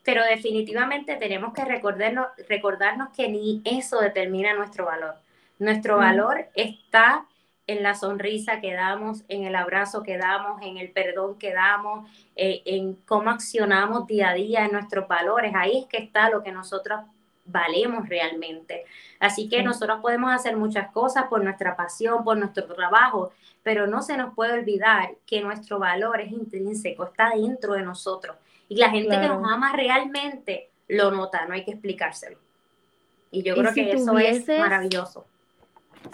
pero definitivamente tenemos que recordarnos, recordarnos que ni eso determina nuestro valor. Nuestro valor está en la sonrisa que damos, en el abrazo que damos, en el perdón que damos, eh, en cómo accionamos día a día en nuestros valores. Ahí es que está lo que nosotros valemos realmente. Así que nosotros podemos hacer muchas cosas por nuestra pasión, por nuestro trabajo, pero no se nos puede olvidar que nuestro valor es intrínseco, está dentro de nosotros. Y la gente que nos ama realmente lo nota, no hay que explicárselo. Y yo creo que eso es maravilloso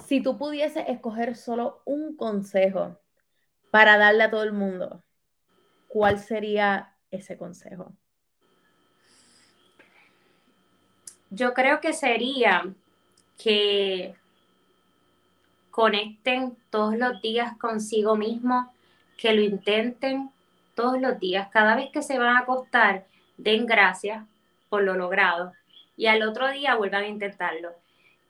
si tú pudieses escoger solo un consejo para darle a todo el mundo, ¿cuál sería ese consejo? Yo creo que sería que conecten todos los días consigo mismo, que lo intenten todos los días. Cada vez que se van a acostar, den gracias por lo logrado y al otro día vuelvan a intentarlo.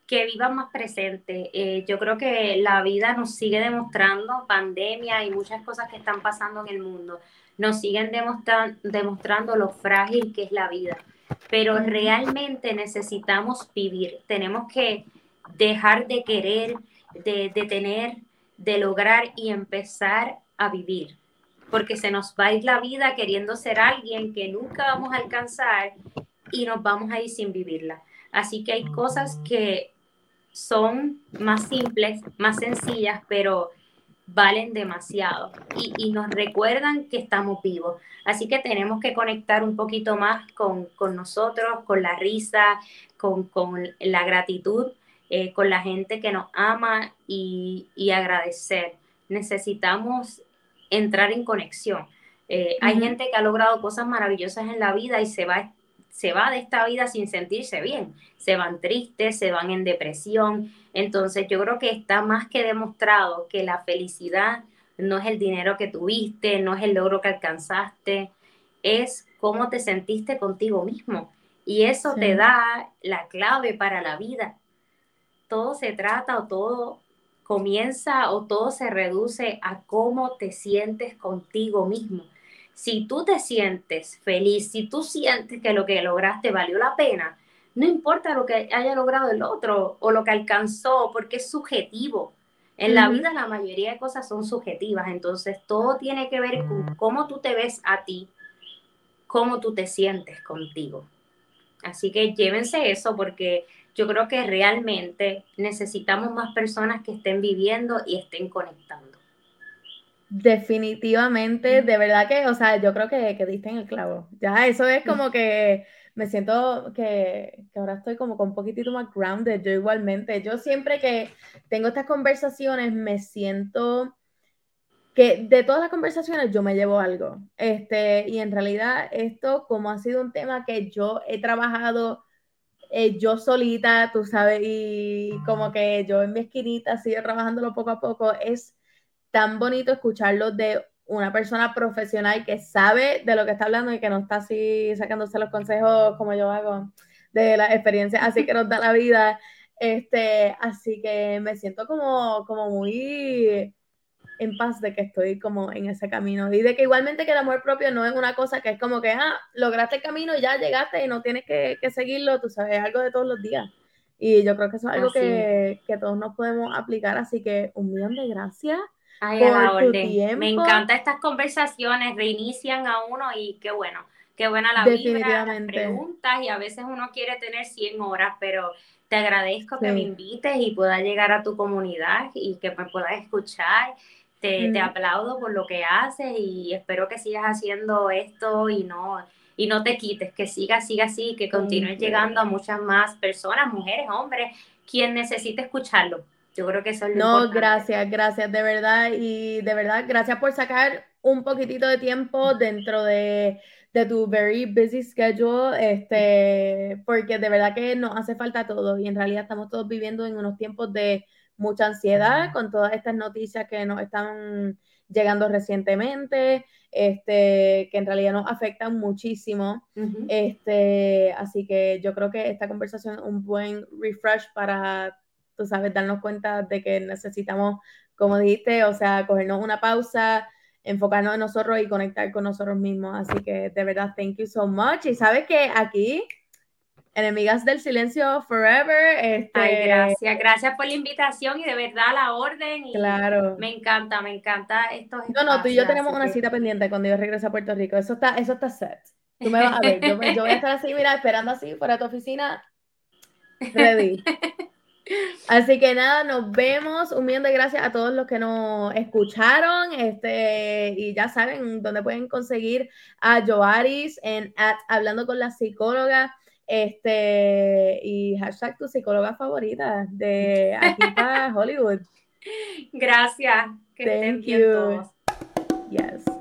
Que vivan más presente. Eh, yo creo que la vida nos sigue demostrando, pandemia y muchas cosas que están pasando en el mundo, nos siguen demostrando lo frágil que es la vida. Pero realmente necesitamos vivir. Tenemos que dejar de querer, de, de tener, de lograr y empezar a vivir porque se nos va a ir la vida queriendo ser alguien que nunca vamos a alcanzar y nos vamos a ir sin vivirla. Así que hay cosas que son más simples, más sencillas, pero valen demasiado y, nos recuerdan que estamos vivos. Así que tenemos que conectar un poquito más con, nosotros, con la risa, con, la gratitud, eh, con la gente que nos ama y, y agradecer. Necesitamos entrar en conexión. Eh, hay gente que ha logrado cosas maravillosas en la vida y se va, se va de esta vida sin sentirse bien. Se van tristes, se van en depresión. Entonces yo creo que está más que demostrado que la felicidad no es el dinero que tuviste, no es el logro que alcanzaste, es cómo te sentiste contigo mismo. Y eso te da la clave para la vida. Todo se trata o todo comienza o todo se reduce a cómo te sientes contigo mismo. Si tú te sientes feliz, si tú sientes que lo que lograste valió la pena, no importa lo que haya logrado el otro o lo que alcanzó, porque es subjetivo. En la vida la mayoría de cosas son subjetivas, entonces todo tiene que ver con cómo tú te ves a ti, cómo tú te sientes contigo. Así que llévense eso porque yo creo que realmente necesitamos más personas que estén viviendo y estén conectando. Definitivamente, de verdad que, o sea, yo creo que, que diste en el clavo. Ya, eso es como que me siento que, que, ahora estoy como con un poquitito más grounded, yo igualmente. Yo siempre que tengo estas conversaciones me siento que de todas las conversaciones yo me llevo algo. Este, y en realidad esto como ha sido un tema que yo he trabajado eh, yo solita, tú sabes, y como que yo en mi esquinita sigo trabajándolo poco a poco, es tan bonito escucharlo de una persona profesional que sabe de lo que está hablando y que no está así sacándose los consejos como yo hago de la experiencia así que nos da la vida. Este, así que me siento como, como muy en paz de que estoy como en ese camino y de que igualmente que el amor propio no es una cosa que es como que, ah, lograste el camino, ya llegaste y no tienes que, seguirlo, tú sabes, es algo de todos los días. Y yo creo que eso es algo que, todos nos podemos aplicar, así que un millón de gracias. Por tu tiempo. Me encanta estas conversaciones, reinician a uno y qué bueno, qué buena la vida, las preguntas y a veces uno quiere tener 100 horas, pero te agradezco que me invites y pueda llegar a tu comunidad y que me puedas escuchar. Te, aplaudo por lo que haces y espero que sigas haciendo esto y no, y no te quites, que sigas, sigas así, que continúes llegando a muchas más personas, mujeres, hombres, quien necesite escucharlo. Yo creo que eso es lo No, gracias, gracias, de verdad, y de verdad, gracias por sacar un poquitito de tiempo dentro de, de tu very busy schedule, este, porque de verdad que nos hace falta todo y en realidad estamos todos viviendo en unos tiempos de mucha ansiedad con todas estas noticias que nos están llegando recientemente, este, que en realidad nos afectan muchísimo. este, así que yo creo que esta conversación es un buen refresh para, tú sabes, darnos cuenta de que necesitamos, como dijiste, o sea, cogernos una pausa, enfocarnos en nosotros y conectar con nosotros mismos. Así que de verdad, thank you so much. Y sabes que aquí Enemigas del Silencio Forever. Este... Ay, gracias, gracias por la invitación y de verdad la orden. claro. Me encanta, me encanta esto. No, no, tú y yo tenemos una cita pendiente cuando yo regrese a Puerto Rico. Eso está, eso está set. Tú me vas a ver. Yo, yo voy a estar así, mira, esperando así fuera tu oficina. Ready. Así que nada, nos vemos. Un millón de gracias a todos los que nos escucharon. Este, y ya saben dónde pueden conseguir a Joaris en Hablando con la psicóloga. Este, y hashtag tu psicóloga favorita de aquí para Hollywood. Gracias. Que Thank you. Yes.